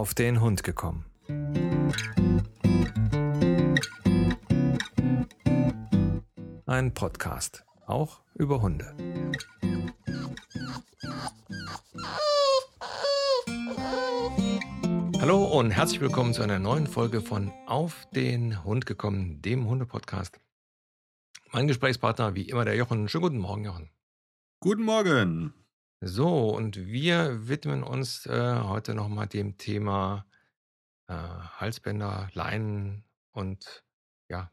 auf den Hund gekommen. Ein Podcast, auch über Hunde. Hallo und herzlich willkommen zu einer neuen Folge von Auf den Hund gekommen, dem Hunde-Podcast. Mein Gesprächspartner, wie immer, der Jochen. Schönen guten Morgen, Jochen. Guten Morgen. So, und wir widmen uns äh, heute nochmal dem Thema äh, Halsbänder, Leinen und ja,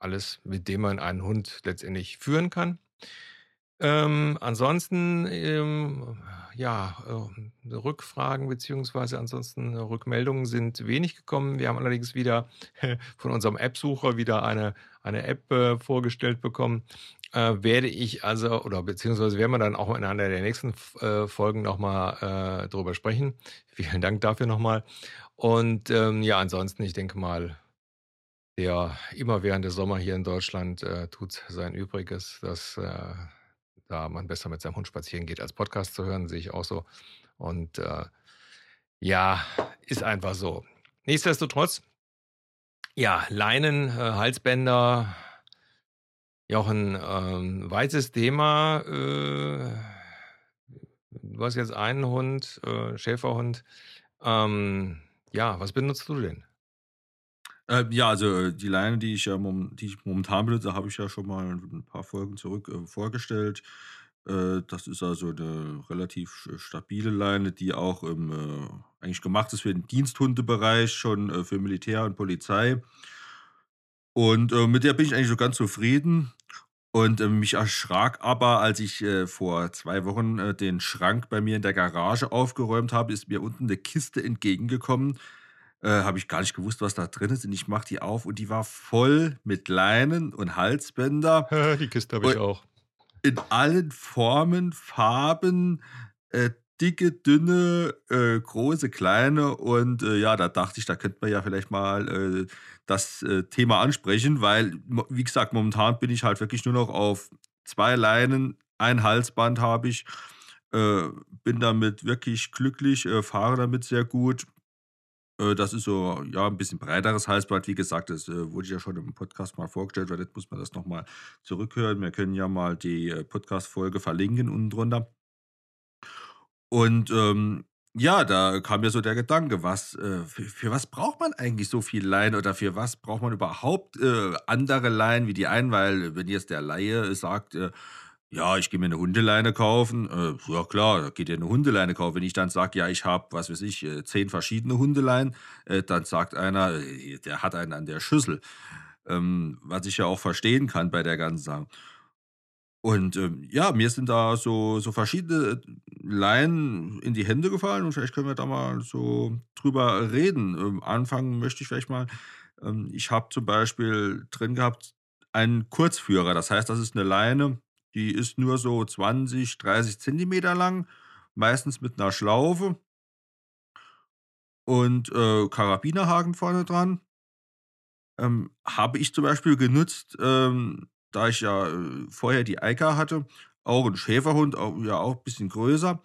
alles, mit dem man einen Hund letztendlich führen kann. Ähm, ansonsten, ähm, ja, äh, Rückfragen beziehungsweise ansonsten Rückmeldungen sind wenig gekommen. Wir haben allerdings wieder von unserem App-Sucher wieder eine, eine App äh, vorgestellt bekommen, äh, werde ich also, oder beziehungsweise werden wir dann auch in einer der nächsten äh, Folgen nochmal äh, drüber sprechen. Vielen Dank dafür nochmal. Und ähm, ja, ansonsten, ich denke mal, der immerwährende Sommer hier in Deutschland äh, tut sein Übriges, dass äh, da man besser mit seinem Hund spazieren geht, als Podcast zu hören, sehe ich auch so. Und äh, ja, ist einfach so. Nichtsdestotrotz, ja, Leinen, äh, Halsbänder, ja auch ein ähm, weites Thema. Äh, du hast jetzt einen Hund, äh, Schäferhund. Ähm, ja, was benutzt du denn? Äh, ja, also äh, die Leine, die ich ja mom die ich momentan benutze, habe ich ja schon mal ein paar Folgen zurück äh, vorgestellt. Äh, das ist also eine relativ stabile Leine, die auch im, äh, eigentlich gemacht ist für den Diensthundebereich, schon äh, für Militär und Polizei. Und äh, mit der bin ich eigentlich so ganz zufrieden. Und, äh, mich erschrak aber, als ich, äh, vor 2 Wochen, äh, den Schrank bei mir in der Garage aufgeräumt habe, ist mir unten eine Kiste entgegengekommen. Äh, habe ich gar nicht gewusst, was da drin ist und ich mache die auf und die war voll mit Leinen und Halsbänder. Die Kiste habe ich auch. In allen Formen, Farben, äh, dicke, dünne, äh, große, kleine und, äh, ja, da dachte ich, da könnte man ja vielleicht mal, äh, das, äh, Thema ansprechen, weil, wie gesagt, momentan bin ich halt wirklich nur noch auf zwei Leinen, ein Halsband habe ich, äh, bin damit wirklich glücklich, fahre damit sehr gut. Äh, das ist so, ja, ein bisschen breiteres Halsband. Wie gesagt, das äh, wurde ja schon im Podcast mal vorgestellt, weil jetzt muss man das nochmal zurückhören. Wir können ja mal die äh, Podcast-Folge verlinken unten drunter. Und ähm, ja, da kam mir so der Gedanke, was, äh, für, für was braucht man eigentlich so viel Leinen oder für was braucht man überhaupt äh, andere Leinen wie die einen? Weil, wenn jetzt der Laie sagt, äh, ja, ich gehe mir eine Hundeleine kaufen, äh, ja klar, da geht ihr eine Hundeleine kaufen. Wenn ich dann sage, ja, ich habe, was weiß ich, äh, zehn verschiedene Hundeleien, äh, dann sagt einer, äh, der hat einen an der Schüssel. Ähm, was ich ja auch verstehen kann bei der ganzen Sache. Und, ähm, ja, mir sind da so so verschiedene Leinen in die Hände gefallen und vielleicht können wir da mal so drüber reden. Ähm, anfangen möchte ich vielleicht mal ähm, ich habe zum Beispiel drin gehabt einen Kurzführer. Das heißt, das ist eine Leine, die ist nur so 20, 30 Zentimeter lang, meistens mit einer Schlaufe und, äh, Karabinerhaken vorne dran. Ähm, habe ich zum Beispiel genutzt, ähm da ich ja, äh, vorher die Eika hatte, auch 'n Schäferhund, au ja auch ein bisschen größer.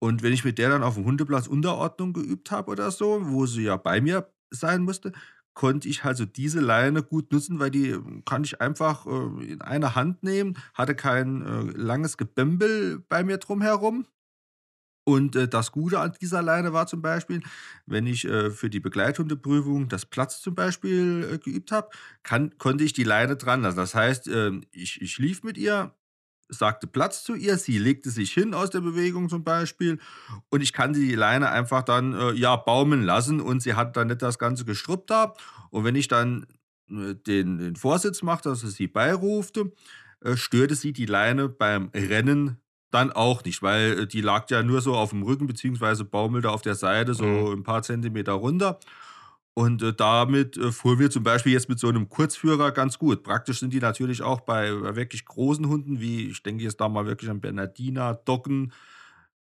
Und wenn ich mit der dann auf dem Hundeplatz Unterordnung geübt habe oder so, wo sie ja bei mir sein musste, konnte ich also diese Leine gut nutzen, weil die ähm, kann ich einfach, äh, in einer Hand nehmen, hatte kein, äh, langes Gebämbel bei mir drumherum. Und, äh, das Gute an dieser Leine war zum Beispiel, wenn ich, äh, für die Begleithundeprüfung das Platz zum Beispiel, äh, geübt habe, konnte ich die Leine dran lassen. Das heißt, ähm, ich ich lief mit ihr, sagte Platz zu ihr, sie legte sich hin aus der Bewegung zum Beispiel und ich kannte die Leine einfach dann, äh, ja, baumeln lassen und sie hat dann nicht das ganze Gestrüpp da. Und wenn ich dann, äh, den den Vorsitz machte, also sie beirufte, äh, störte sie die Leine beim Rennen dann auch nicht, weil, äh, die lag ja nur so auf dem Rücken beziehungsweise baumelte auf der Seite so Mhm. ein paar Zentimeter runter. Und, äh, damit, äh, fuhren wir zum Beispiel jetzt mit so einem Kurzführer ganz gut. Praktisch sind die natürlich auch bei bei wirklich großen Hunden, wie ich denke jetzt da mal wirklich an Bernardiner, Doggen,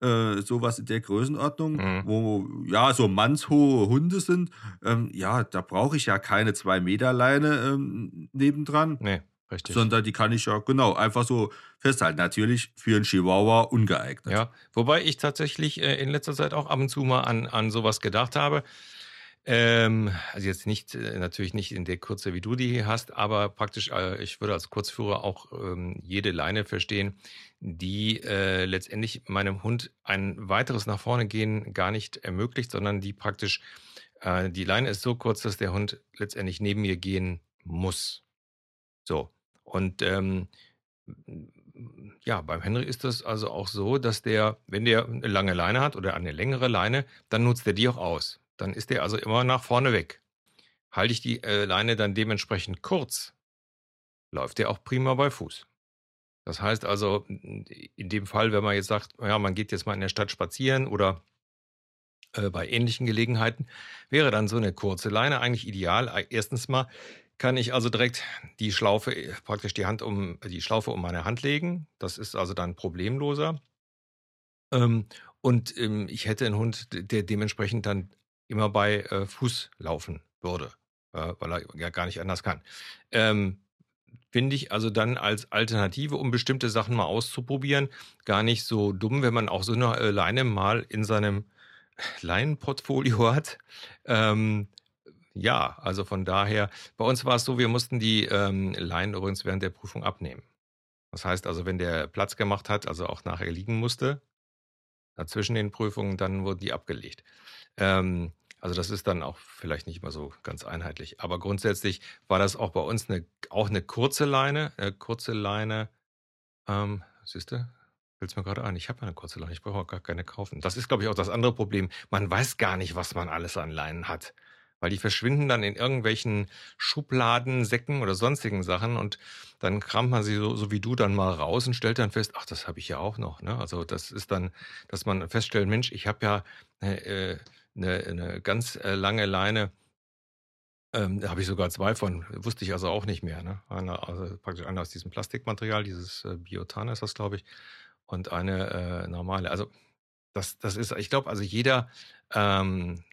äh, so in der Größenordnung, Mhm. wo, ja, so mannshohe Hunde sind. Ähm, ja, da brauche ich ja keine 2 Meter Leine, ähm, nebendran. Ne, Richtig. sondern die kann ich ja genau einfach so festhalten. Natürlich für 'n Chihuahua ungeeignet. Ja, wobei ich tatsächlich, äh, in letzter Zeit auch ab und zu mal an an so was gedacht habe. Ähm, also jetzt nicht äh, natürlich nicht in der Kürze, wie du die hast, aber praktisch, äh, ich würde als Kurzführer auch, ähm, jede Leine verstehen, die, äh, letztendlich meinem Hund ein weiteres nach vorne gehen gar nicht ermöglicht, sondern die praktisch äh, die Leine ist so kurz, dass der Hund letztendlich neben mir gehen muss. So. Und, ähm, ja, beim Henry ist das also auch so, dass der, wenn der 'ne lange Leine hat oder eine längere Leine, dann nutzt er die auch aus. Dann ist der also immer nach vorne weg. Halte ich die, äh, Leine dann dementsprechend kurz, läuft der auch prima bei Fuß. Das heißt also, in dem Fall, wenn man jetzt sagt, ja, man geht jetzt mal in der Stadt spazieren oder äh, bei ähnlichen Gelegenheiten, wäre dann so 'ne kurze Leine eigentlich ideal. Erstens mal kann ich also direkt die Schlaufe äh, praktisch die Hand um die Schlaufe um meine Hand legen. Das ist also dann problemloser. Ähm, und, ähm, ich hätte 'n Hund, der dementsprechend dann immer bei, äh, Fuß laufen würde, äh, weil er ja gar nicht anders kann. Ähm, finde ich also dann als Alternative, um bestimmte Sachen mal auszuprobieren, gar nicht so dumm, wenn man auch so 'ne, äh, Leine mal in seinem Leinenportfolio hat. Ähm, ja, also von daher bei uns war's so, wir mussten die, ähm, Leinen übrigens während der Prüfung abnehmen. Das heißt also, wenn der Platz gemacht hat, also auch nachher liegen musste, dazwischen den Prüfungen, dann wurden die abgelegt. Ähm, also das ist dann auch vielleicht nicht immer so ganz einheitlich. Aber grundsätzlich war das auch bei uns 'ne auch 'ne kurze Leine äh, kurze Leine. Ähm, siehst du? Fällt's mir grade ein. Ich habe ja 'ne kurze Leine, ich brauche auch gar keine kaufen. Das ist, glaube ich, auch das andere Problem. Man weiß gar nicht, was man alles an Leinen hat, weil die verschwinden dann in irgendwelchen Schubladen, Säcken oder sonstigen Sachen und dann kramt man sie so so wie du dann mal raus und stellt dann fest: „Ach, das habe ich ja auch noch“, ne? Also, das ist dann, dass man feststellt: „Mensch, ich habe ja, äh, äh, 'ne 'ne ganz, äh, lange Leine“ ähm, da habe ich sogar 2 von. Wusste ich also auch nicht mehr, ne? Eine also praktisch eine aus diesem Plastikmaterial, dieses, äh, Biotan ist das, glaube ich, und eine, äh, normale. Also, das das ist ich glaube, also jeder, ähm,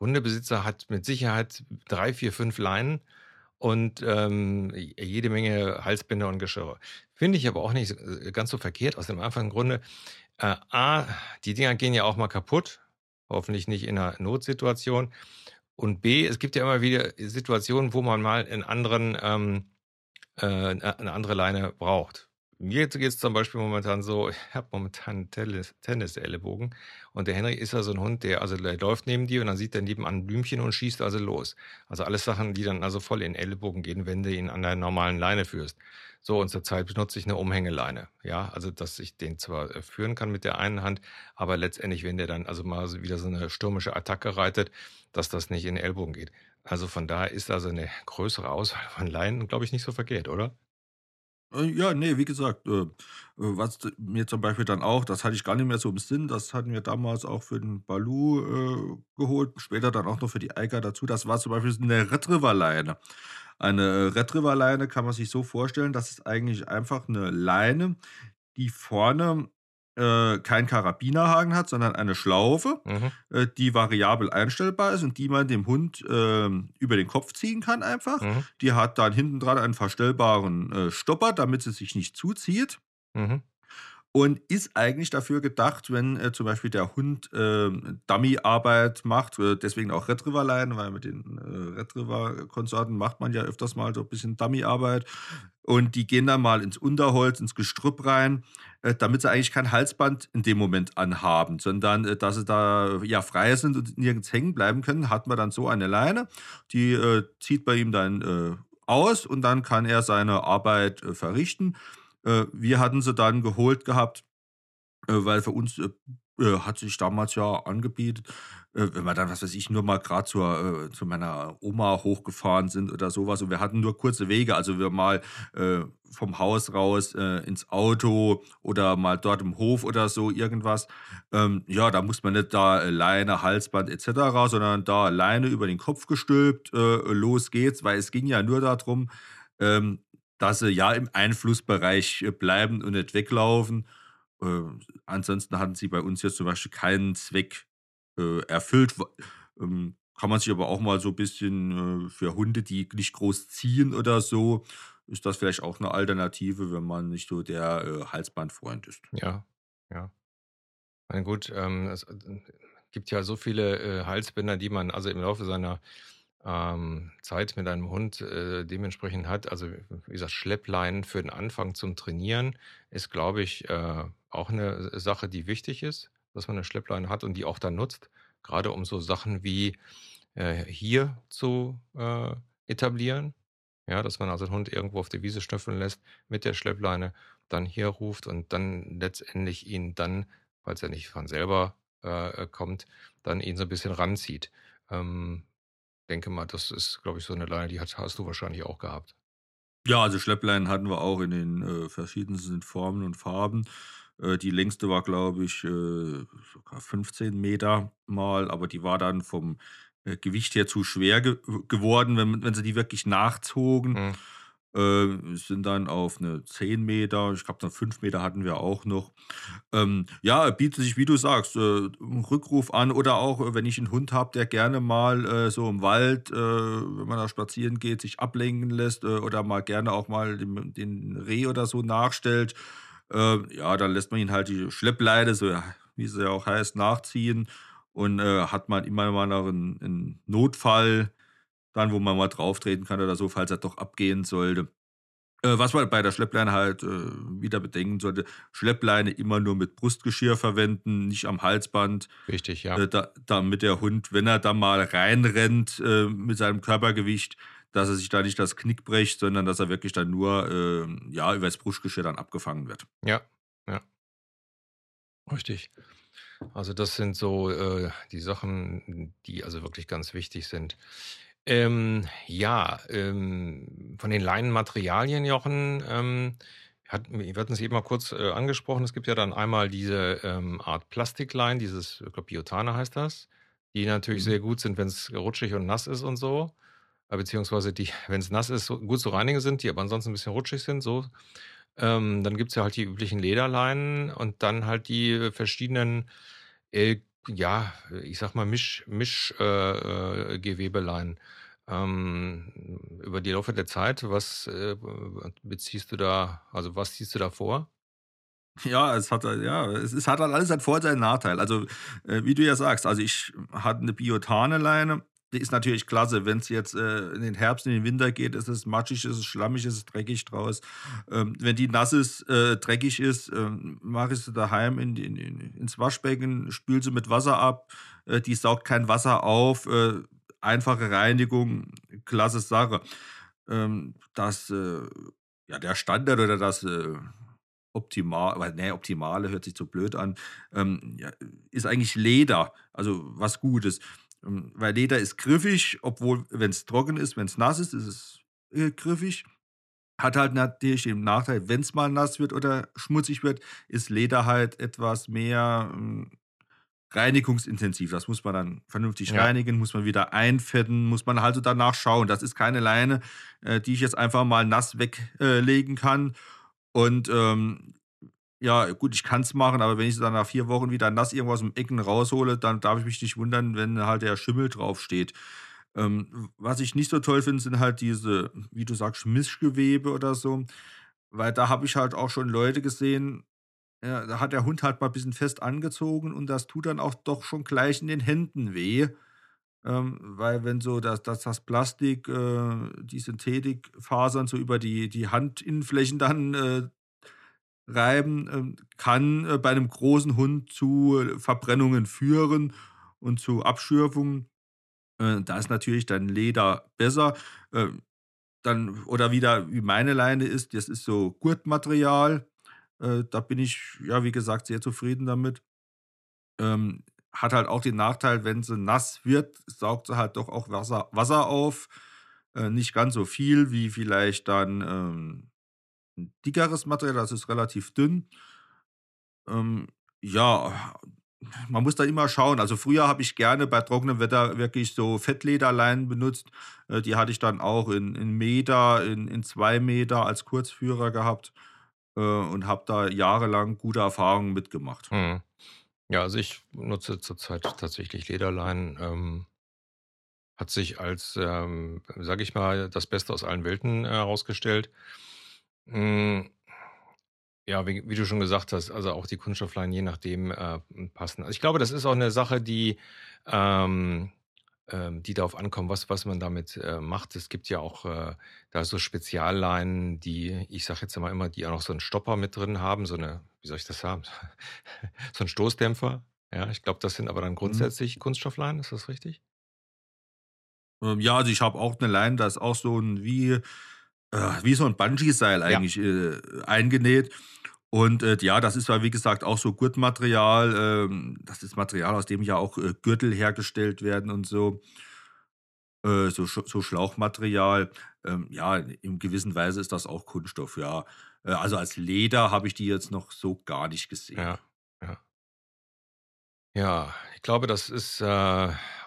Hundebesitzer hat mit Sicherheit 3, 4, 5 Leinen und, ähm, jede Menge Halsbänder und Geschirre. Finde ich aber auch nicht, äh, ganz so verkehrt aus dem einfachen Grunde, äh, A, die Dinger gehen ja auch mal kaputt, hoffentlich nicht in 'ner Notsituation. Und B, es gibt ja immer wieder Situationen, wo man mal 'n anderen, ähm, äh 'ne 'ne andere Leine braucht. Mir geht's zum Beispiel momentan so, ich habe momentan Tennis Tennisellenbogen und der Henry ist ja so 'n Hund, der also der läuft neben dir und dann sieht er nebenan 'n Blümchen und schießt also los. Also alles Sachen, die dann also voll in 'n Ellenbogen gehen, wenn du ihn an der normalen Leine führst. So, und zurzeit benutze ich 'ne Umhängeleine. Ja, also, dass ich den zwar, äh, führen kann mit der einen Hand, aber letztendlich, wenn der dann also mal wieder so 'ne stürmische Attacke reitet, dass das nicht in den Ellbogen geht. Also, von daher ist also 'ne größere Auswahl von Leinen, glaube ich, nicht so verkehrt, oder? Äh, ja, ne, wie gesagt, äh, was mir zum Beispiel dann auch das hatte ich gar nicht mehr so im Sinn, das hatten wir damals auch für den Baloo, äh, geholt, später dann auch noch für die Eiger dazu. Das war zum Beispiel so 'ne Retriever-Leine. Eine, äh, Retriever-Leine kann man sich so vorstellen, das ist eigentlich einfach 'ne Leine, die vorne, äh, keinen Karabinerhaken hat, sondern eine Schlaufe, Mhm. äh, die variabel einstellbar ist und die man dem Hund, ähm, über den Kopf ziehen kann einfach. Mhm. Die hat dann hinten dran einen verstellbaren, äh, Stopper, damit sie sich nicht zuzieht Mhm. Und ist eigentlich dafür gedacht, wenn, äh, zum Beispiel der Hund, ähm, Dummyarbeit macht, äh, deswegen auch Retriever-Leine, weil mit den, äh, Retriever-Konsorten macht man ja öfters mal so 'n bisschen Dummyarbeit und die gehen dann mal ins Unterholz, ins Gestrüpp rein, äh, damit sie eigentlich kein Halsband in dem Moment anhaben, sondern, äh, dass sie da, ja, frei sind und nirgends hängen bleiben können, hat man dann so eine Leine, die, äh, zieht man ihm dann, äh, aus und dann kann er seine Arbeit, äh, verrichten. Äh, wir hatten sie dann geholt gehabt, äh, weil für uns, äh, hat sich damals ja angebietet, wenn wir dann, was weiß ich, nur mal zur äh, zu meiner Oma hochgefahren sind oder so was und wir hatten nur kurze Wege, also wir mal, äh, vom Haus raus, äh, ins Auto oder mal dort im Hof oder so irgendwas. Ähm, ja, da muss man nicht da Leine, Halsband et cetera, sondern da Leine über den Kopf gestülpt, los geht's, weil es ging ja nur da drum, ähm, dass sie ja im Einflussbereich, äh, bleiben und nicht weglaufen. Äh, ansonsten hatten sie bei uns jetzt zum Beispiel keinen Zweck, äh, erfüllt. Ähm, kann man sich aber auch mal so bisschen, äh, für Hunde, die nicht groß ziehen oder so, ist das vielleicht auch 'ne Alternative, wenn man nicht so der, äh, Halsbandfreund ist. Ja, ja. Na gut, ähm, es, äh, gibt ja so viele, Halsbänder, die man also im Laufe seiner, ähm, Zeit mit einem Hund, äh, dementsprechend hat. Also, wie gesagt, Schleppleinen für den Anfang zum Trainieren ist, glaube ich, äh, auch 'ne Sache, die wichtig ist, dass man 'ne Schleppleine hat und die auch dann nutzt, grade um so Sachen wie, äh, hier zu, äh, etablieren. Ja, dass man also den Hund irgendwo auf der Wiese schnüffeln lässt mit der Schleppleine, dann hier ruft und dann letztendlich ihn dann, falls er nicht von selber, äh, kommt, dann ihn so 'n bisschen ranzieht. Ähm, denke mal, das ist, glaube ich, so 'ne Leine, die hat hast du wahrscheinlich auch gehabt. Ja, also Schleppleinen hatten wir auch in den, äh, verschiedensten Formen und Farben. Äh, die längste war, glaube ich, äh, sogar 15 Meter mal, aber die war dann vom, äh, Gewicht her zu schwer ge geworden, wenn wenn sie die wirklich nachzogen. Mhm. Äh, sind dann auf 'ne 10 Meter, ich glaube, dann 5 Meter hatten wir auch noch. Ähm, ja, bietet sich, wie du sagst, äh, Rückruf an oder auch, äh, wenn ich 'n Hund habe, der gerne mal, äh, so im Wald, äh, wenn man da spazieren geht, sich ablenken lässt, äh, oder mal gerne auch mal dem den Reh oder so nachstellt. Äh, ja, dann lässt man ihn halt die Schleppleine, so wie sie ja auch heißt, nachziehen und, hat man immer mal noch 'n 'n Notfall dann, wo man mal drauftreten kann oder so, falls er doch abgehen sollte. Äh, was man bei der Schleppleine halt, äh, wieder bedenken sollte: Schleppleine immer nur mit Brustgeschirr verwenden, nicht am Halsband, Richtig, ja. äh, da damit der Hund, wenn er da mal reinrennt, äh, mit seinem Körpergewicht, dass er sich da nicht das Knick bricht, sondern dass er wirklich dann nur, ähm, ja, übers Brustgeschirr dann abgefangen wird. Ja, ja. Richtig. Also, das sind so, äh, die Sachen, die also wirklich ganz wichtig sind. Ähm, ja, ähm, von den Leinenmaterialien, Jochen, ähm, hatten wir wir hatten's eben mal kurz, äh, angesprochen. Es gibt ja dann einmal diese, ähm, Art Plastikleinen, dieses ich glaube, Biotane heißt das, die natürlich Mhm. sehr gut sind, wenn's rutschig und nass ist und so. Äh, beziehungsweise die, wenn's nass ist, so gut zu reinigen sind, die aber ansonsten 'n bisschen rutschig sind, so. Ähm, dann gibt's ja halt die üblichen Lederleinen und dann halt die verschiedenen, äh, ja, ich sage mal, Misch Misch äh, äh. Ähm, über die Laufe der Zeit, was, äh, beziehst du da also, was ziehst du da vor? Ja, es hat halt ja, es es hat halt alles seinen Vor und Nachteil. Also, äh, wie du ja sagst, also, ich hatte 'ne Biotane-Leine, die ist natürlich klasse, wenn's jetzt, äh, in den Herbst, in den Winter geht, ist es matschig, ist es schlammig, ist es dreckig draus. Ähm, wenn die nass ist, äh, dreckig ist, ähm, mache ich sie daheim in in in ins Waschbecken, spüle sie mit Wasser ab. Äh, die saugt kein Wasser auf, äh, einfache Reinigung, klasse Sache. Ähm, das, äh ja, der Standard oder das, äh, Optima weil ne, Optimale hört sich zu blöd an, ähm, ja, ist eigentlich Leder, also, was Gutes. Ähm, weil Leder ist griffig, obwohl wenn's trocken ist wenn's nass ist, ist es, äh, griffig. Hat halt natürlich den Nachteil, wenn's mal nass wird oder schmutzig wird, ist Leder halt etwas mehr, hm, reinigungsintensiv. Das muss man dann vernünftig Ja. reinigen, muss man wieder einfetten, muss man halt so danach schauen. Das ist keine Leine, äh, die ich jetzt einfach mal nass weg äh, legen kann und, ähm, ja, gut, ich kann's machen, aber wenn ich sie dann nach 4 Wochen wieder nass irgendwo aus'm Ecken raushole, dann darf ich mich nicht wundern, wenn halt der Schimmel draufsteht. Ähm, was ich nicht so toll finde, sind halt diese, wie du sagst, Mischgewebe oder so, weil da habe ich halt auch schon Leute gesehen, ja, da hat der Hund halt mal bisschen fest angezogen und das tut dann auch doch schon gleich in den Händen weh. Ähm, weil wenn so das das das Plastik, äh, die Synthetikfasern so über die die Handinnenflächen dann, äh, reiben, ähm, kann, äh, bei 'nem großen Hund zu Verbrennungen führen und zu Abschürfungen. Äh, da ist natürlich dann Leder besser. Ähm, dann oder wieder wie meine Leine ist, das ist so Gurtmaterial. Äh, da bin ich, ja, wie gesagt, sehr zufrieden damit. Ähm, hat halt auch den Nachteil, wenn sie nass wird, saugt sie halt doch auch Wasser Wasser auf. Äh, nicht ganz so viel wie vielleicht dann, ähm, 'n dickeres Material, das ist relativ dünn. Ähm, ja, man muss da immer schauen. Also, früher habe ich gerne bei trockenem Wetter wirklich so Fettlederleinen benutzt. Äh, die hatte ich dann auch in in Meter, in in 2 Meter als Kurzführer gehabt, äh, und habe da jahrelang gute Erfahrungen mit gemacht. Mhm. Ja, also, ich nutze zurzeit tatsächlich Lederleinen, ähm hat sich als, ähm, sage ich mal, das Beste aus allen Welten herausgestellt. Hm, ja, wie wie du schon gesagt hast, also auch die Kunststoffleinen je nachdem, äh, passen. Also, ich glaube, das ist auch 'ne Sache, die, ähm, die darauf ankommt, was was man damit, äh, macht. Es gibt ja auch, äh, da so Spezialleinen, die, ich sage jetzt mal immer, die auch noch so 'n Stopper mit drin haben, so 'ne wie soll ich das sagen? So 'n Stoßdämpfer. Ja, ich glaube, das sind aber dann Mhm. grundsätzlich Kunststoffleinen, ist das richtig? Ähm, ja, also ich habe auch 'ne Leine, da ist auch so 'n wie äh, wie so 'n Bungee-Seil Ja. eigentlich, äh, eingenäht. Und, äh, ja, das ist ja, wie gesagt, auch so Gurtmaterial. Ähm, das ist Material, aus dem ja auch, äh, Gürtel hergestellt werden und so. Äh, so so Schlauchmaterial. Ähm, ja, in gewissen Weise ist das auch Kunststoff, ja. Äh, also als Leder habe ich die jetzt noch so gar nicht gesehen. Ja, ja. Ja, ich glaube, das ist, äh,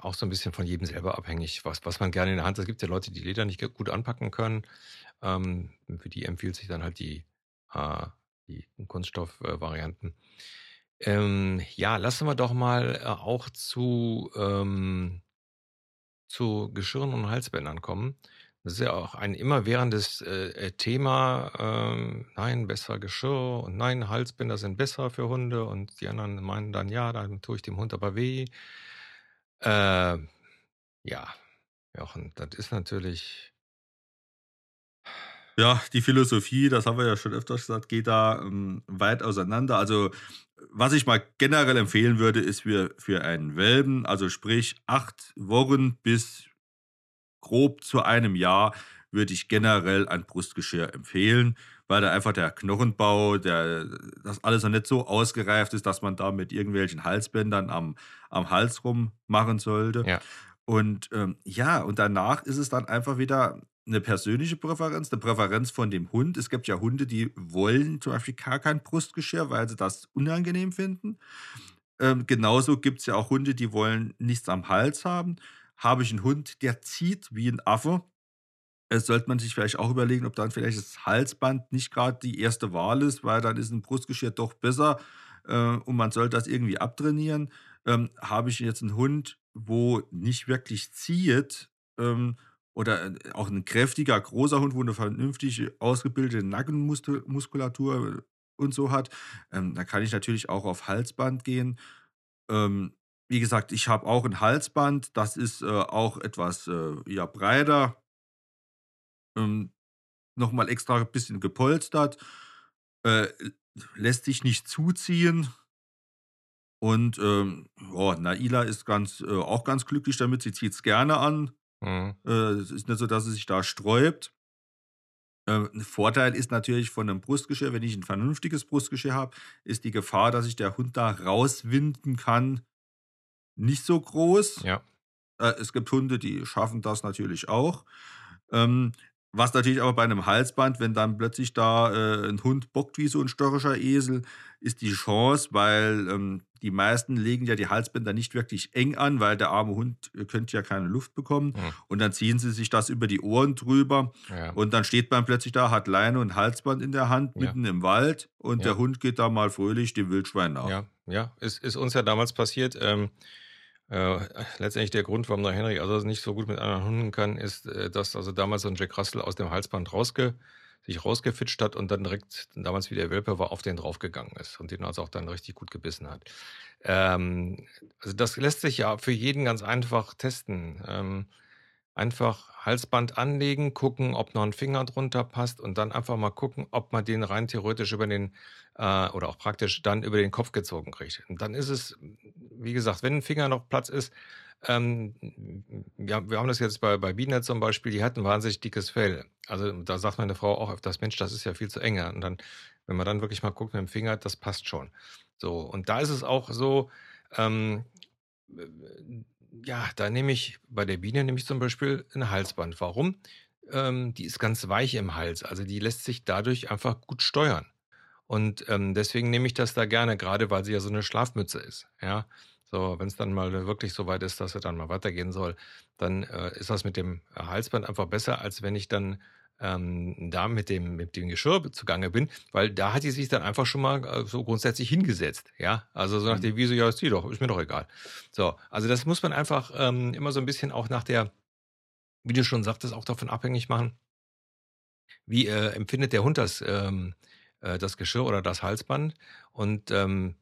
auch so 'n bisschen von jedem selber abhängig, was was man gerne in der Hand es gibt ja Leute, die Leder nicht gut anpacken können. Ähm, für die empfiehlt sich dann halt die äh, die Kunststoff äh, Varianten. Ähm, ja, lassen wir doch mal, äh, auch zu, ähm zu Geschirren und Halsbändern kommen. Das ist ja auch ein immerwährendes, äh, äh, Thema. Ähm, nein, besser Geschirr und nein, Halsbänder sind besser für Hunde und die anderen meinen dann: „Ja, dann tue ich dem Hund aber weh.“ Ähm, ja, Jochen, das ist natürlich Ja, die Philosophie, das haben wir ja schon öfters gesagt, geht da, ähm, weit auseinander. Also, was ich mal generell empfehlen würde, ist für für einen Welpen, also sprich 8 Wochen bis grob zu einem Jahr, würde ich generell ein Brustgeschirr empfehlen, weil da einfach der Knochenbau, der das alles noch nicht so ausgereift ist, dass man da mit irgendwelchen Halsbändern am am Hals rummachen sollte. Ja. Und, ähm, ja, und danach ist es dann einfach wieder 'ne persönliche Präferenz, 'ne Präferenz von dem Hund. Es gibt ja Hunde, die wollen zum Beispiel gar kein Brustgeschirr, weil sie das unangenehm finden. Ähm, genauso gibt's ja auch Hunde, die wollen nichts am Hals haben. Habe ich 'n Hund, der zieht wie 'n Affe, äh, sollte man sich vielleicht auch überlegen, ob dann vielleicht das Halsband nicht grad die 1. Wahl ist, weil dann ist 'n Brustgeschirr doch besser, äh, und man soll das irgendwie abtrainieren. Ähm, habe ich jetzt 'n Hund, wo nicht wirklich zieht, ähm, oder, äh, auch 'n kräftiger, großer Hund, wo 'ne vernünftig ausgebildete Nackenmustel Muskulatur und so hat, ähm, da kann ich natürlich auch auf Halsband gehen. Ähm, wie gesagt, ich habe auch 'n Halsband, das ist, äh, auch etwas, äh, ja, breiter ähm, noch mal extra bisschen gepolstert, äh, lässt sich nicht zuziehen. Und, ähm, ja, Naila ist ganz äh, auch ganz glücklich damit. Sie zieht's gerne an. Mhm. Äh, es ist nicht so, dass sie sich da sträubt. Äh, 'n Vorteil ist natürlich von 'nem Brustgeschirr, wenn ich 'n vernünftiges Brustgeschirr habe, ist die Gefahr, dass sich der Hund da rauswinden kann, nicht so groß. Ja. Äh, es gibt Hunde, die schaffen das natürlich auch. Ähm, was natürlich aber bei 'nem Halsband, wenn dann plötzlich da, äh, 'n Hund bockt wie so 'n störrischer Esel, ist die Chance, weil, ähm, die meisten legen ja die Halsbänder nicht wirklich eng an, weil der arme Hund, äh, könnte ja keine Luft bekommen Mhm. und dann ziehen sie sich das über die Ohren drüber Ja. und dann steht man plötzlich da, hat Leine und Halsband in der Hand Ja. mitten im Wald und Ja. der Hund geht da mal fröhlich dem Wildschwein nach. Ja, ja, ist ist uns ja damals passiert. Ähm, äh, letztendlich der Grund, warum der Henrik also nicht so gut mit anderen Hunden kann, ist, äh, dass also damals so 'n Jack Russell aus dem Halsband rausge sich rausgefitscht hat und dann direkt damals, wie der Welpe war, auf den draufgegangen ist und den also auch dann richtig gut gebissen hat. Ähm, also das lässt sich ja für jeden ganz einfach testen. Ähm, einfach Halsband anlegen, gucken, ob noch 'n Finger drunter passt und dann einfach mal gucken, ob man den rein theoretisch über den äh, oder auch praktisch dann über den Kopf gezogen kriegt. Und dann ist es wie gesagt, wenn 'n Finger noch Platz ist ähm, ja, wir haben das jetzt bei bei Biene zum Beispiel, die hat 'n wahnsinnig dickes Fell. Also, da sagt meine Frau auch öfters: „Mensch, das ist ja viel zu enge.“ Und dann wenn man dann wirklich mal guckt mit'm Finger, das passt schon. So, und da ist es auch so, ähm, äh, ja, da nehme ich bei der Biene nehme ich zum Beispiel 'n Halsband. Warum? Ähm, die ist ganz weich im Hals, also die lässt sich dadurch einfach gut steuern. Und, ähm, deswegen nehme ich das da gerne, grade weil sie ja so 'ne Schlafmütze ist, ja? So, wenn's dann mal wirklich so weit ist, dass sie dann mal weitergehen soll, dann, äh, ist das mit dem Halsband einfach besser, als wenn ich dann, ähm, da mit dem mit dem Geschirr zugange bin, weil da hat die sich dann einfach schon mal, äh, so grundsätzlich hingesetzt, ja? Also so nach Mhm. der Devise: „Ja, zieh doch, ist mir doch egal.“ So, also das muss man einfach, ähm, immer so 'n bisschen auch nach der wie du schon sagtest, auch davon abhängig machen, wie äh, empfindet der Hund das, ähm, äh, das Geschirr oder das Halsband. Und ähm,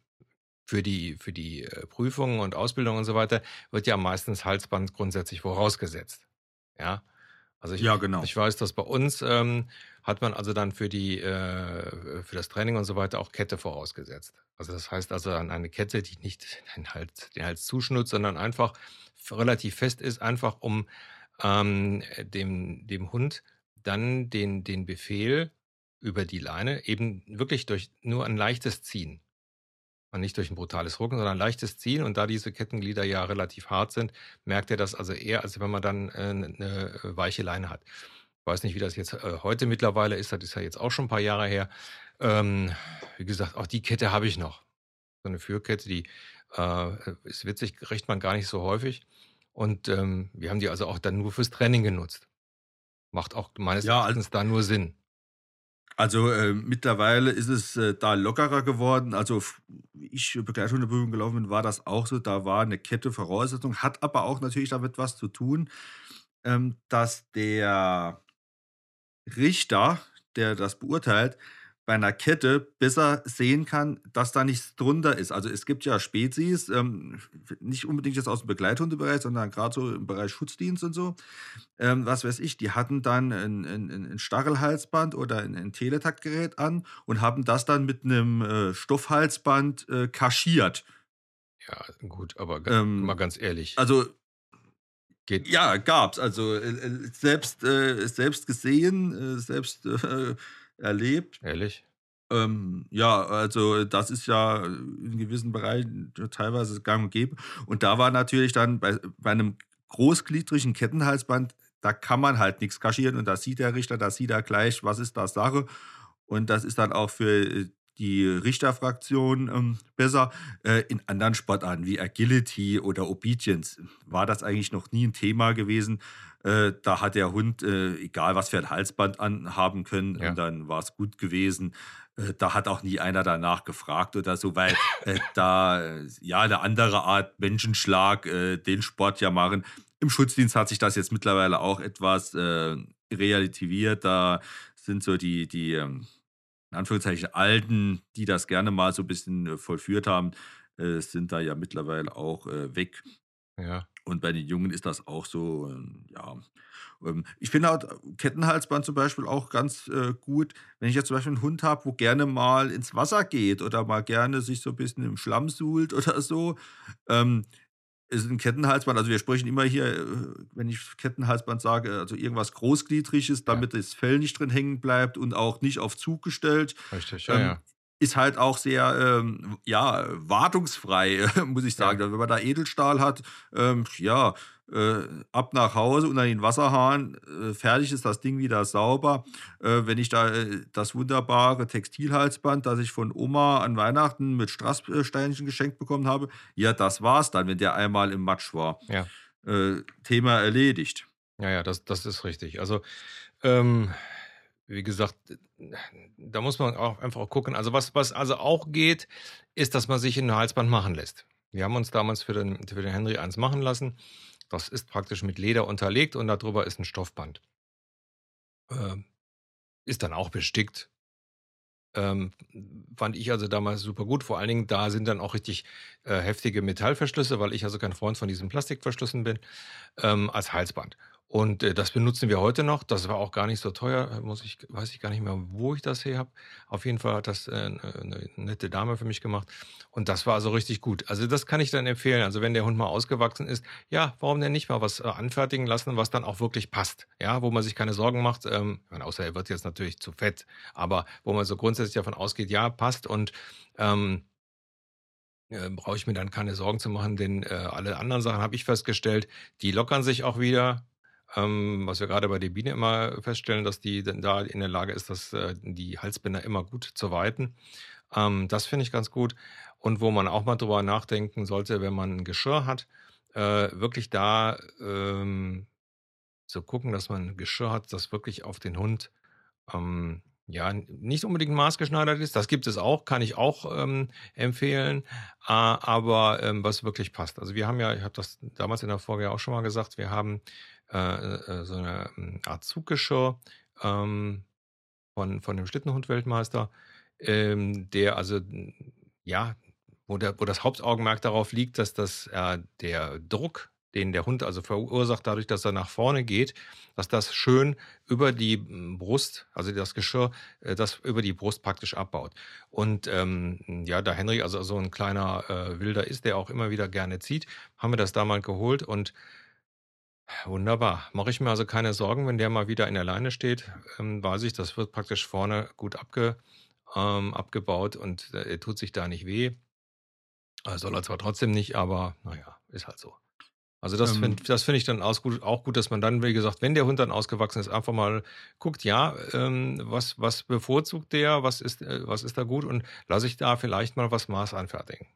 für die, für die äh, Prüfungen und Ausbildung und so weiter wird ja meistens Halsband grundsätzlich vorausgesetzt. Ja. Also ich, Ja, genau. ich weiß, dass bei uns ähm, hat man also dann für die äh, für das Training und so weiter auch Kette vorausgesetzt. Also das heißt also an eine Kette, die nicht den Hals, den Hals zuschnürt, sondern einfach relativ fest ist, einfach um ähm, dem, dem Hund dann den, den Befehl über die Leine eben wirklich durch nur ein leichtes Ziehen und nicht durch ein brutales Rucken, sondern ein leichtes Ziehen. Und da diese Kettenglieder ja relativ hart sind, merkt er das also eher, als wenn man dann äh, eine weiche Leine hat. Ich weiß nicht, wie das jetzt äh, heute mittlerweile ist. Das ist ja jetzt auch schon ein paar Jahre her. Ähm, wie gesagt, auch die Kette habe ich noch. So eine Führkette, die äh, ist witzig, kriegt man gar nicht so häufig. Und ähm, wir haben die also auch dann nur fürs Training genutzt. Macht auch meines Ja, Erachtens da nur Sinn. Also, äh, mittlerweile ist es, äh, da lockerer geworden. Also, ich Begleithundeprüfung gelaufen bin, war das auch so. Da war eine Kette Voraussetzung, hat aber auch natürlich damit was zu tun, ähm, dass der Richter, der das beurteilt, bei einer Kette besser sehen kann, dass da nichts drunter ist. Also, es gibt ja Spezies, ähm, nicht unbedingt jetzt aus dem Begleithundebereich, sondern gerade so im Bereich Schutzdienst und so, ähm, was weiß ich, die hatten dann ein 'n 'n 'n Stachelhalsband oder ein 'n Teletaktgerät an und haben das dann mit einem äh, Stoffhalsband, äh, kaschiert. Ja, gut, aber ga mal Ähm, ganz ehrlich, also geht ja, gab's. Also, äh, äh, selbst äh, selbst gesehen, äh, selbst, äh, erlebt. ehrlich? Ähm, ja, also das ist ja in gewissen Bereichen teilweise gang und gäbe. Und da war natürlich dann bei bei 'nem großgliedrigen Kettenhalsband, da kann man halt nichts kaschieren und da sieht der Richter, da sieht er gleich, was ist da Sache. Und das ist dann auch für, äh, die Richterfraktion, ähm, besser. Äh, in anderen Sportarten wie Agility oder Obedience war das eigentlich noch nie ein Thema gewesen. Äh, da hat der Hund, äh, egal was für ein Halsband anhaben können Ja. und dann war es gut gewesen. Äh, da hat auch nie einer danach gefragt oder so, weil, äh, da, ja, eine andere Art Menschenschlag, äh, den Sport ja machen. Im Schutzdienst hat sich das jetzt mittlerweile auch etwas, relativiert. Da sind so die die, ähm, in Anführungszeichen Alten, die das gerne mal so 'n bisschen, äh, vollführt haben, äh, sind da ja mittlerweile auch, äh, weg. Ja. Und bei den Jungen ist das auch so, ähm, ja. Ähm, ich finde halt Kettenhalsband zum Beispiel auch ganz, äh, gut, wenn ich jetzt zum Beispiel einen Hund habe, wo gerne mal ins Wasser geht oder mal gerne sich so ein bisschen im Schlamm suhlt oder so, ähm, ist 'n Kettenhalsband also, wir sprechen immer hier, äh, wenn ich Kettenhalsband sage, also irgendwas Großgliedriges, Ja. damit das Fell nicht drin hängen bleibt und auch nicht auf Zug gestellt. Richtig, ja, Ähm, ja. ist halt auch sehr, ähm, ja, wartungsfrei, muss ich sagen. Ja. Wenn man da Edelstahl hat, ähm, ja, äh, ab nach Hause und an den Wasserhahn, äh, fertig ist das Ding wieder sauber. Äh, wenn ich da äh, das wunderbare Textilhalsband, das ich von Oma an Weihnachten mit Strasssteinchen geschenkt bekommen habe, ja, das war's dann, wenn der einmal im Matsch war. Ja. Äh, Thema erledigt. Ja, ja, das das ist richtig. Also, ähm, wie gesagt, da muss man auch einfach auch gucken. Also, was was also auch geht, ist, dass man sich 'n Halsband machen lässt. Wir haben uns damals für den für den Henry eins machen lassen. Das ist praktisch mit Leder unterlegt und da drüber ist 'n Stoffband. Ähm, ist dann auch bestickt. Ähm, fand ich also damals super gut. Vor allen Dingen, da sind dann auch richtig, äh, heftige Metallverschlüsse, weil ich also kein Freund von diesen Plastikverschlüssen bin, ähm, als Halsband. Und, äh, das benutzen wir heute noch. Das war auch gar nicht so teuer, muss ich weiß ich gar nicht mehr, wo ich das her habe. Auf jeden Fall hat das, äh, 'ne 'ne nette Dame für mich gemacht und das war also richtig gut. Also, das kann ich dann empfehlen. Also, wenn der Hund mal ausgewachsen ist, ja, warum denn nicht mal was, äh, anfertigen lassen, was dann auch wirklich passt, ja, wo man sich keine Sorgen macht, ähm, außer er wird jetzt natürlich zu fett, aber wo man so grundsätzlich davon ausgeht, ja, passt und, ähm äh, brauche ich mir dann keine Sorgen zu machen, denn, äh, alle anderen Sachen habe ich festgestellt, die lockern sich auch wieder. Ähm, was wir gerade bei der Biene immer feststellen, dass die da in der Lage ist, dass, äh, die Halsbänder immer gut zu weiten. Ähm, das finde ich ganz gut. Und wo man auch mal drüber nachdenken sollte, wenn man 'n Geschirr hat, äh, wirklich da, ähm, zu gucken, dass man 'n Geschirr hat, das wirklich auf den Hund, ähm, ja, nicht unbedingt maßgeschneidert ist. Das gibt es auch, kann ich auch ähm, empfehlen, äh, aber ähm, was wirklich passt. Also wir haben ja, ich habe das damals in der Folge ja auch schon mal gesagt, wir haben äh, äh, so eine ähm, Art Zuggeschirr ähm, von, von dem Schlittenhund-Weltmeister, ähm, der also, ja, wo, der, wo das Hauptaugenmerk darauf liegt, dass das, äh, der Druck den der Hund also verursacht, dadurch, dass er nach vorne geht, dass das schön über die hm, Brust, also das Geschirr, äh, das über die Brust praktisch abbaut. Und ähm, ja, da Henry also so ein kleiner äh, Wilder ist, der auch immer wieder gerne zieht, haben wir das da mal geholt und wunderbar. Mache ich mir also keine Sorgen, wenn der mal wieder in der Leine steht, ähm, weiß ich, das wird praktisch vorne gut abge, ähm, abgebaut und äh, er tut sich da nicht weh. Soll er zwar trotzdem nicht, aber naja, ist halt so. Also das Ähm, finde das finde ich dann aus gut, auch gut, dass man dann, wie gesagt, wenn der Hund dann ausgewachsen ist, einfach mal guckt, ja, ähm, was, was bevorzugt der, was ist, äh, was ist da gut und lasse ich da vielleicht mal was Maß anfertigen.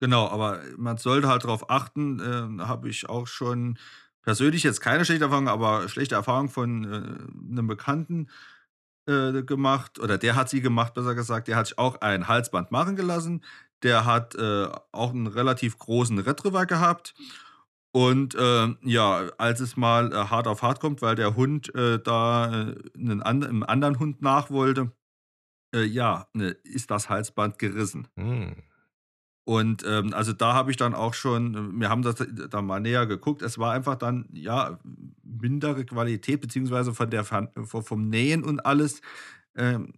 genau, aber man sollte halt darauf achten, ähm, habe ich auch schon persönlich jetzt keine schlechte Erfahrung, aber schlechte Erfahrung von, äh, 'nem Bekannten, äh, gemacht oder der hat sie gemacht, besser gesagt. Der hat sich auch ein Halsband machen gelassen. Der hat, äh, auch einen relativ großen Retriever gehabt und, ähm, ja, als es mal, äh, hart auf hart kommt, weil der Hund, äh, da, äh, 'nen and 'nem anderen Hund nach wollte, äh, ja, ne, ist das Halsband gerissen. Hm, Und, ähm, also, da habe ich dann auch schon wir haben das da mal näher geguckt. Es war einfach dann, ja, mindere Qualität beziehungsweise von der vom Nähen und alles. Ähm,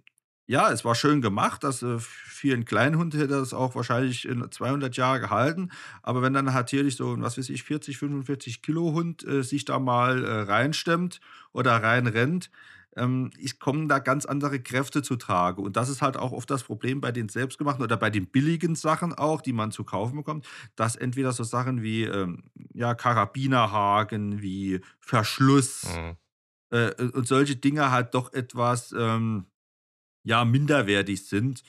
ja, es war schön gemacht. Das, äh, für 'n kleinen Hund hätte das auch wahrscheinlich in 200 Jahre gehalten. Aber wenn dann natürlich so 'n, was weiß ich, 40, 45 Kilo Hund, äh, sich da mal, äh, reinstemmt oder reinrennt, ähm, es kommen da ganz andere Kräfte zutrage. Und das ist halt auch oft das Problem bei den selbstgemachten oder bei den billigen Sachen auch, die man zu kaufen bekommt, dass entweder so Sachen wie, ähm, ja, Karabinerhaken, wie Verschluss, hm. äh, und solche Dinge halt doch etwas, ähm, ja, minderwertig sind,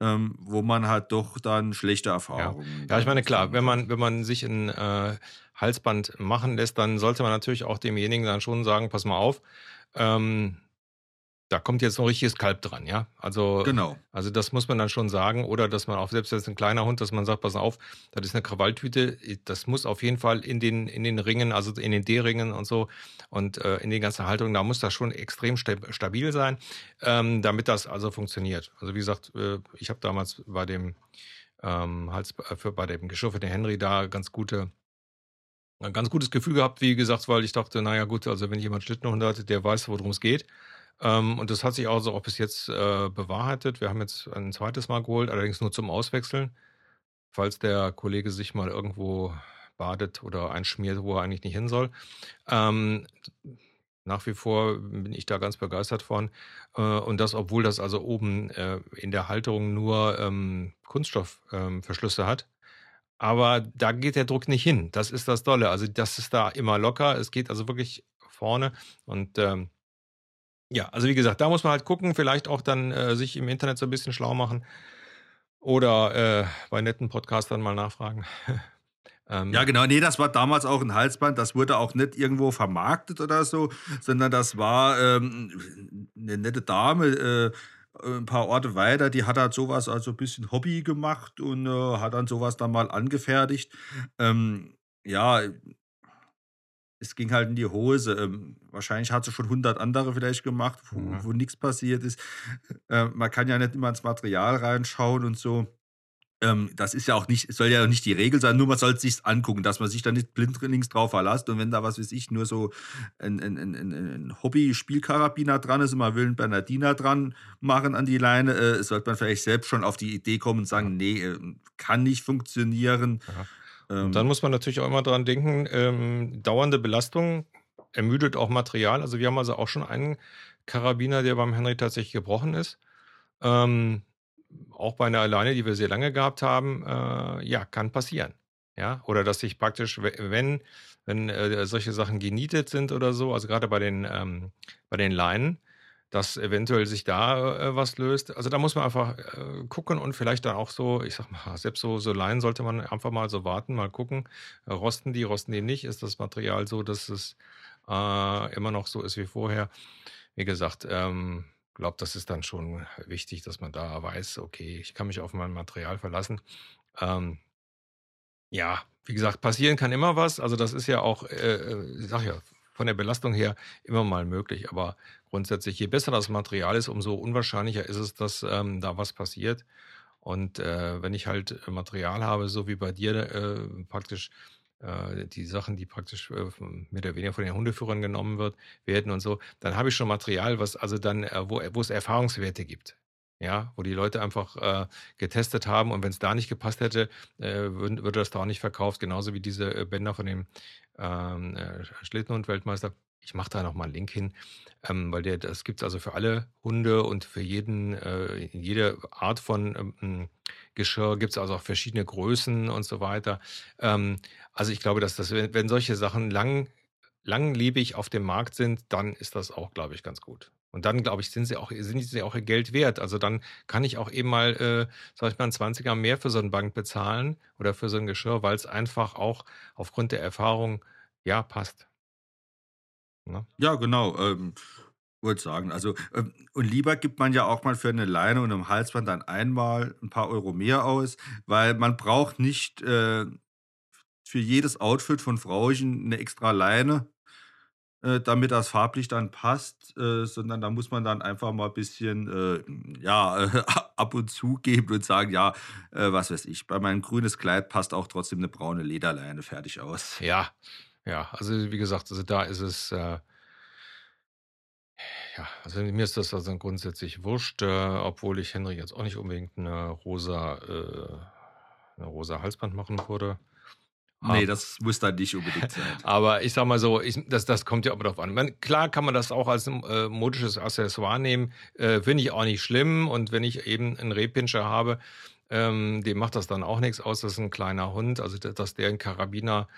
ähm, wo man halt doch dann schlechte Ja. Erfahrungen Ja, ich meine, klar, wenn man, wenn man sich ein äh, Halsband machen lässt, dann sollte man natürlich auch demjenigen dann schon sagen, pass mal auf, ähm, Da kommt jetzt so 'n richtiges Kalb dran, ja? Also Genau. also, das muss man dann schon sagen oder dass man auch selbst wenn es 'n kleiner Hund dass man sagt: „Pass auf, das ist 'ne Krawalltüte, das muss auf jeden Fall in den in den Ringen, also in den D-Ringen und so und, äh, in den ganzen Haltungen, da muss das schon extrem stab stabil sein, ähm, damit das also funktioniert.“ Also, wie gesagt, äh, ich habe damals bei dem, ähm, Hals äh, für bei dem Geschirr für den Henry da ganz gute 'n ganz gutes Gefühl gehabt, wie gesagt, weil ich dachte: „Na ja, gut, also wenn jemand Schlittenhunde hat, der weiß, worum es geht.“ Ähm, und das hat sich also auch bis jetzt, äh, bewahrheitet. Wir haben jetzt ein zweites Mal geholt, allerdings nur zum Auswechseln, falls der Kollege sich mal irgendwo badet oder einschmiert, wo er eigentlich nicht hin soll. Ähm, nach wie vor bin ich da ganz begeistert von. Äh, und das, obwohl das also oben, äh, in der Halterung nur, ähm, Kunststoffverschlüsse ähm, hat. Aber da geht der Druck nicht hin. Das ist das Dolle. Also, das ist da immer locker. Es geht also wirklich vorne und, ähm, ja, also wie gesagt, da muss man halt gucken, vielleicht auch dann, äh, sich im Internet so ein bisschen schlau machen oder, äh, bei netten Podcastern mal nachfragen. Ja, Ähm, genau. Ne, das war damals auch 'n Halsband. Das wurde auch nicht irgendwo vermarktet oder so, sondern das war, ähm, 'ne nette Dame, äh, 'n paar Orte weiter, die hat halt so was also bisschen Hobby gemacht und, äh, hat dann so was dann mal angefertigt. Ähm, ja, es ging halt in die Hose. Ähm, wahrscheinlich hat sie schon 100 andere vielleicht gemacht, wo mhm, wo nix passiert ist. Äh, man kann ja nicht immer ins Material reinschauen und so. Ähm, das ist ja auch nicht soll ja nicht die Regel sein, nur man soll sich's angucken, dass man sich da nicht blindlings drauf verlässt und wenn da, was weiß ich, nur so ein 'n 'n 'n 'n Hobby-Spielkarabiner dran ist und man will 'n Bernardiner dran machen an die Leine, äh, sollte man vielleicht selbst schon auf die Idee kommen und sagen: „Ne, ähm, kann nicht funktionieren.“ ja. Und dann Ähm, muss man natürlich auch immer dran denken, ähm, dauernde Belastung ermüdet auch Material. Also, wir haben also auch schon einen Karabiner, der beim Henry tatsächlich gebrochen ist. Ähm, auch bei einer Leine, die wir sehr lange gehabt haben, äh, ja, kann passieren. Ja, oder dass sich praktisch, we wenn wenn, äh, solche Sachen genietet sind oder so, also gerade bei den ähm, bei den Leinen, dass eventuell sich da, äh, was löst. Also, da muss man einfach, äh, gucken und vielleicht dann auch so ich sage mal, selbst so so Leinen sollte man einfach mal so warten, mal gucken, äh, rosten die, rosten die nicht? Ist das Material so, dass es, äh, immer noch so ist wie vorher? Wie gesagt, ähm, glaube, das ist dann schon wichtig, dass man da weiß, okay, ich kann mich auf mein Material verlassen. Ähm, ja, wie gesagt, passieren kann immer was. Also das ist ja auch, äh, äh, ich sag ja, von der Belastung her immer mal möglich. Aber grundsätzlich, je besser das Material ist, umso unwahrscheinlicher ist es, dass ähm, da was passiert. Und äh, wenn ich halt Material habe, so wie bei dir äh, praktisch äh, die Sachen, die praktisch äh, mehr oder weniger von den Hundeführern genommen wird, werden und so, dann habe ich schon Material, was also dann, äh, wo, wo es Erfahrungswerte gibt. Ja, wo die Leute einfach äh, getestet haben und wenn es da nicht gepasst hätte, äh, würd, würde das da auch nicht verkauft. Genauso wie diese Bänder von dem ähm, äh, Schlittenhund-Weltmeister. Ich mache da nochmal einen Link hin, ähm, weil der, das gibt es also für alle Hunde und für jeden, äh, jede Art von ähm, Geschirr gibt es also auch verschiedene Größen und so weiter. Ähm, also ich glaube, dass das, wenn, wenn solche Sachen lang, langlebig auf dem Markt sind, dann ist das auch, glaube ich, ganz gut. Und dann, glaube ich, sind sie auch, sind sie auch ihr Geld wert. Also dann kann ich auch eben mal, äh, sag ich mal, einen 20er mehr für so ein Bank bezahlen oder für so ein Geschirr, weil es einfach auch aufgrund der Erfahrung, ja, passt. Ne? Ja, genau. Ähm, wollte sagen. Also, ähm, und lieber gibt man ja auch mal für eine Leine und ein Halsband dann einmal ein paar Euro mehr aus, weil man braucht nicht äh, für jedes Outfit von Frauchen eine extra Leine äh, damit das farblich dann passt, äh, sondern da muss man dann einfach mal ein bisschen, äh, ja, ab und zu geben und sagen, ja, äh, was weiß ich, bei meinem grünes Kleid passt auch trotzdem eine braune Lederleine fertig aus. Ja, ja, also wie gesagt, also da ist es, äh, ja, also mir ist das also grundsätzlich wurscht, äh, obwohl ich Henry jetzt auch nicht unbedingt eine rosa, äh, eine rosa Halsband machen würde. Nee, das muss dann nicht unbedingt sein. Aber ich sag mal so, ich, das, das kommt ja auch darauf an. Man, klar kann man das auch als äh, modisches Accessoire nehmen, äh, finde ich auch nicht schlimm. Und wenn ich eben einen Rehpinscher habe, ähm, dem macht das dann auch nichts aus, das ist ein kleiner Hund. Also, dass der einen Karabiner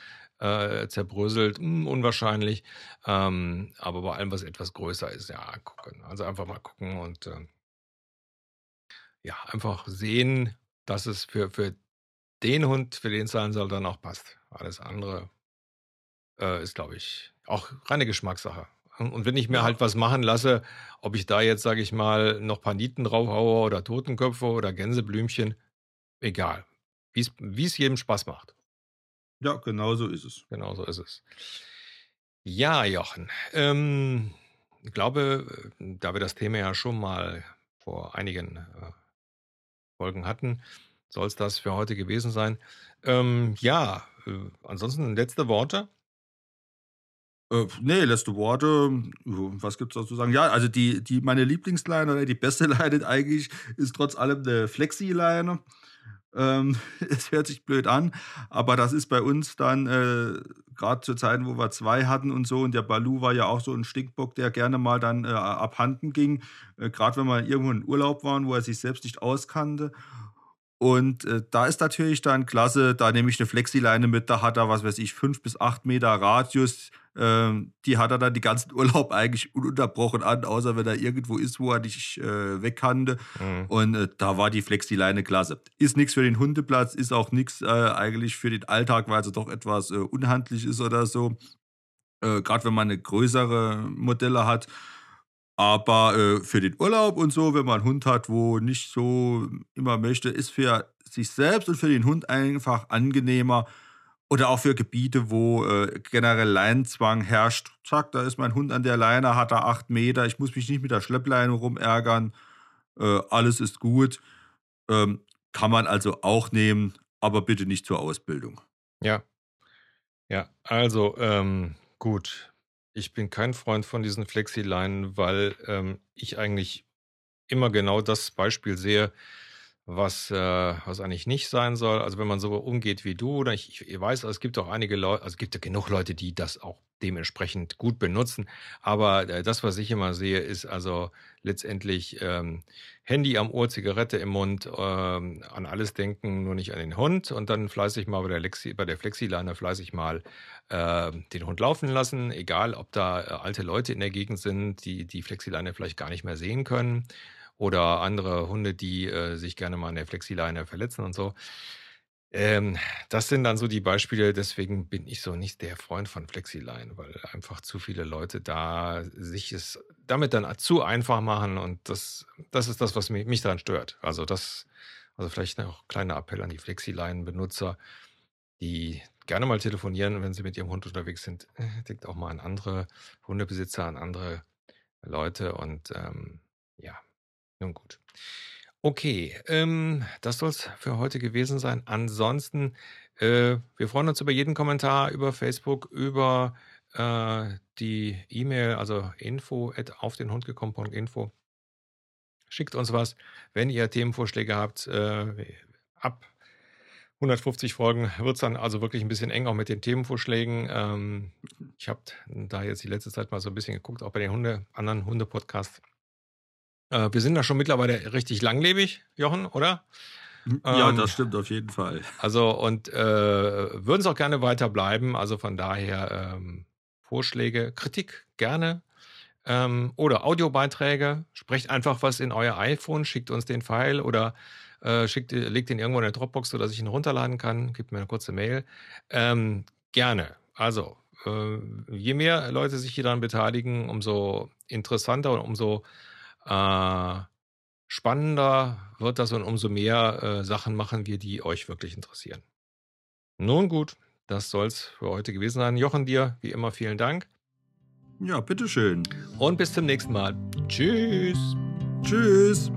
äh, zerbröselt, hm, unwahrscheinlich. Ähm, aber bei allem, was etwas größer ist, ja, gucken. Also einfach mal gucken und äh, ja, einfach sehen, dass es für, für den Hund, für den es sein soll, dann auch passt. Alles andere äh, ist, glaube ich, auch reine Geschmackssache. Und wenn ich mir halt was machen lasse, ob ich da jetzt, sage ich mal, noch Paniten draufhaue oder Totenköpfe oder Gänseblümchen, egal. Wie es jedem Spaß macht. Ja, genau so ist es. Genau so ist es. Ja, Jochen. Ähm, ich glaube, da wir das Thema ja schon mal vor einigen äh, Folgen hatten, soll es das für heute gewesen sein. Ähm, ja, äh, ansonsten letzte Worte? Äh, nee, letzte Worte. Was gibt's da zu sagen? Ja, also die, die meine Lieblingsleine oder die beste Leine eigentlich ist trotz allem eine Flexi-Leine. Ähm, es hört sich blöd an, aber das ist bei uns dann äh, gerade zu Zeiten, wo wir zwei hatten und so. Und der Balu war ja auch so ein Stinkbock, der gerne mal dann äh, abhanden ging. Äh, gerade wenn wir irgendwo in Urlaub waren, wo er sich selbst nicht auskannte. Und äh, da ist natürlich dann klasse, da nehme ich eine Flexileine mit, da hat er, was weiß ich, fünf bis acht Meter Radius. Ähm, die hat er dann die ganzen Urlaub eigentlich ununterbrochen an, außer wenn er irgendwo ist, wo er nicht äh, weg kannte. Mhm. Und äh, da war die Flexileine klasse. Ist nichts für den Hundeplatz, ist auch nichts äh, eigentlich für den Alltag, weil sie doch etwas äh, unhandlich ist oder so. Äh, Gerade wenn man eine größere Modelle hat. Aber äh, für den Urlaub und so, wenn man einen Hund hat, wo nicht so immer möchte, ist für sich selbst und für den Hund einfach angenehmer. Oder auch für Gebiete, wo äh, generell Leinenzwang herrscht. Zack, da ist mein Hund an der Leine, hat er acht Meter. Ich muss mich nicht mit der Schleppleine rumärgern. Äh, alles ist gut. Ähm, kann man also auch nehmen, aber bitte nicht zur Ausbildung. Ja. Ja, also ähm, gut. Ich bin kein Freund von diesen Flexileinen, weil ähm, ich eigentlich immer genau das Beispiel sehe, was, äh, was eigentlich nicht sein soll. Also wenn man so umgeht wie du, oder ich, ich weiß, es gibt auch einige Leute, also es gibt ja genug Leute, die das auch dementsprechend gut benutzen. Aber äh, das, was ich immer sehe, ist also letztendlich ähm, Handy am Ohr, Zigarette im Mund, ähm, an alles denken, nur nicht an den Hund und dann fleißig mal bei der, Lexi, bei der Flexileine fleißig mal äh, den Hund laufen lassen, egal ob da äh, alte Leute in der Gegend sind, die die Flexileine vielleicht gar nicht mehr sehen können oder andere Hunde, die äh, sich gerne mal an der Flexileine verletzen und so. Ähm, das sind dann so die Beispiele, deswegen bin ich so nicht der Freund von Flexiline, weil einfach zu viele Leute da sich es damit dann zu einfach machen und das, das ist das, was mich, mich daran stört. Also das, also vielleicht noch ein kleiner Appell an die Flexiline-Benutzer, die gerne mal telefonieren, wenn sie mit ihrem Hund unterwegs sind. Äh, denkt auch mal an andere Hundebesitzer, an andere Leute und ähm, ja, nun gut. Okay, ähm, das soll es für heute gewesen sein. Ansonsten, äh, wir freuen uns über jeden Kommentar über Facebook, über äh, die E-Mail, also info at auf den Hund gekommen.info. Schickt uns was, wenn ihr Themenvorschläge habt. Äh, ab 150 Folgen wird es dann also wirklich ein bisschen eng auch mit den Themenvorschlägen. Ähm, ich habe da jetzt die letzte Zeit mal so ein bisschen geguckt, auch bei den Hunde, anderen Hunde-Podcasts. Äh, wir sind da schon mittlerweile richtig langlebig, Jochen, oder? Ja, ähm, das stimmt auf jeden Fall. Also und äh, würden es auch gerne weiter bleiben. Also von daher ähm, Vorschläge, Kritik gerne. Ähm, oder Audiobeiträge. Sprecht einfach was in euer iPhone, schickt uns den File oder äh, schickt, legt den irgendwo in der Dropbox, sodass ich ihn runterladen kann. Gebt mir eine kurze Mail. Ähm, gerne. Also, äh, je mehr Leute sich hier daran beteiligen, umso interessanter und umso äh, spannender wird das und umso mehr äh, Sachen machen wir, die euch wirklich interessieren. Nun gut, das soll es für heute gewesen sein. Jochen, dir wie immer vielen Dank. Ja, bitteschön. Und bis zum nächsten Mal. Tschüss. Tschüss.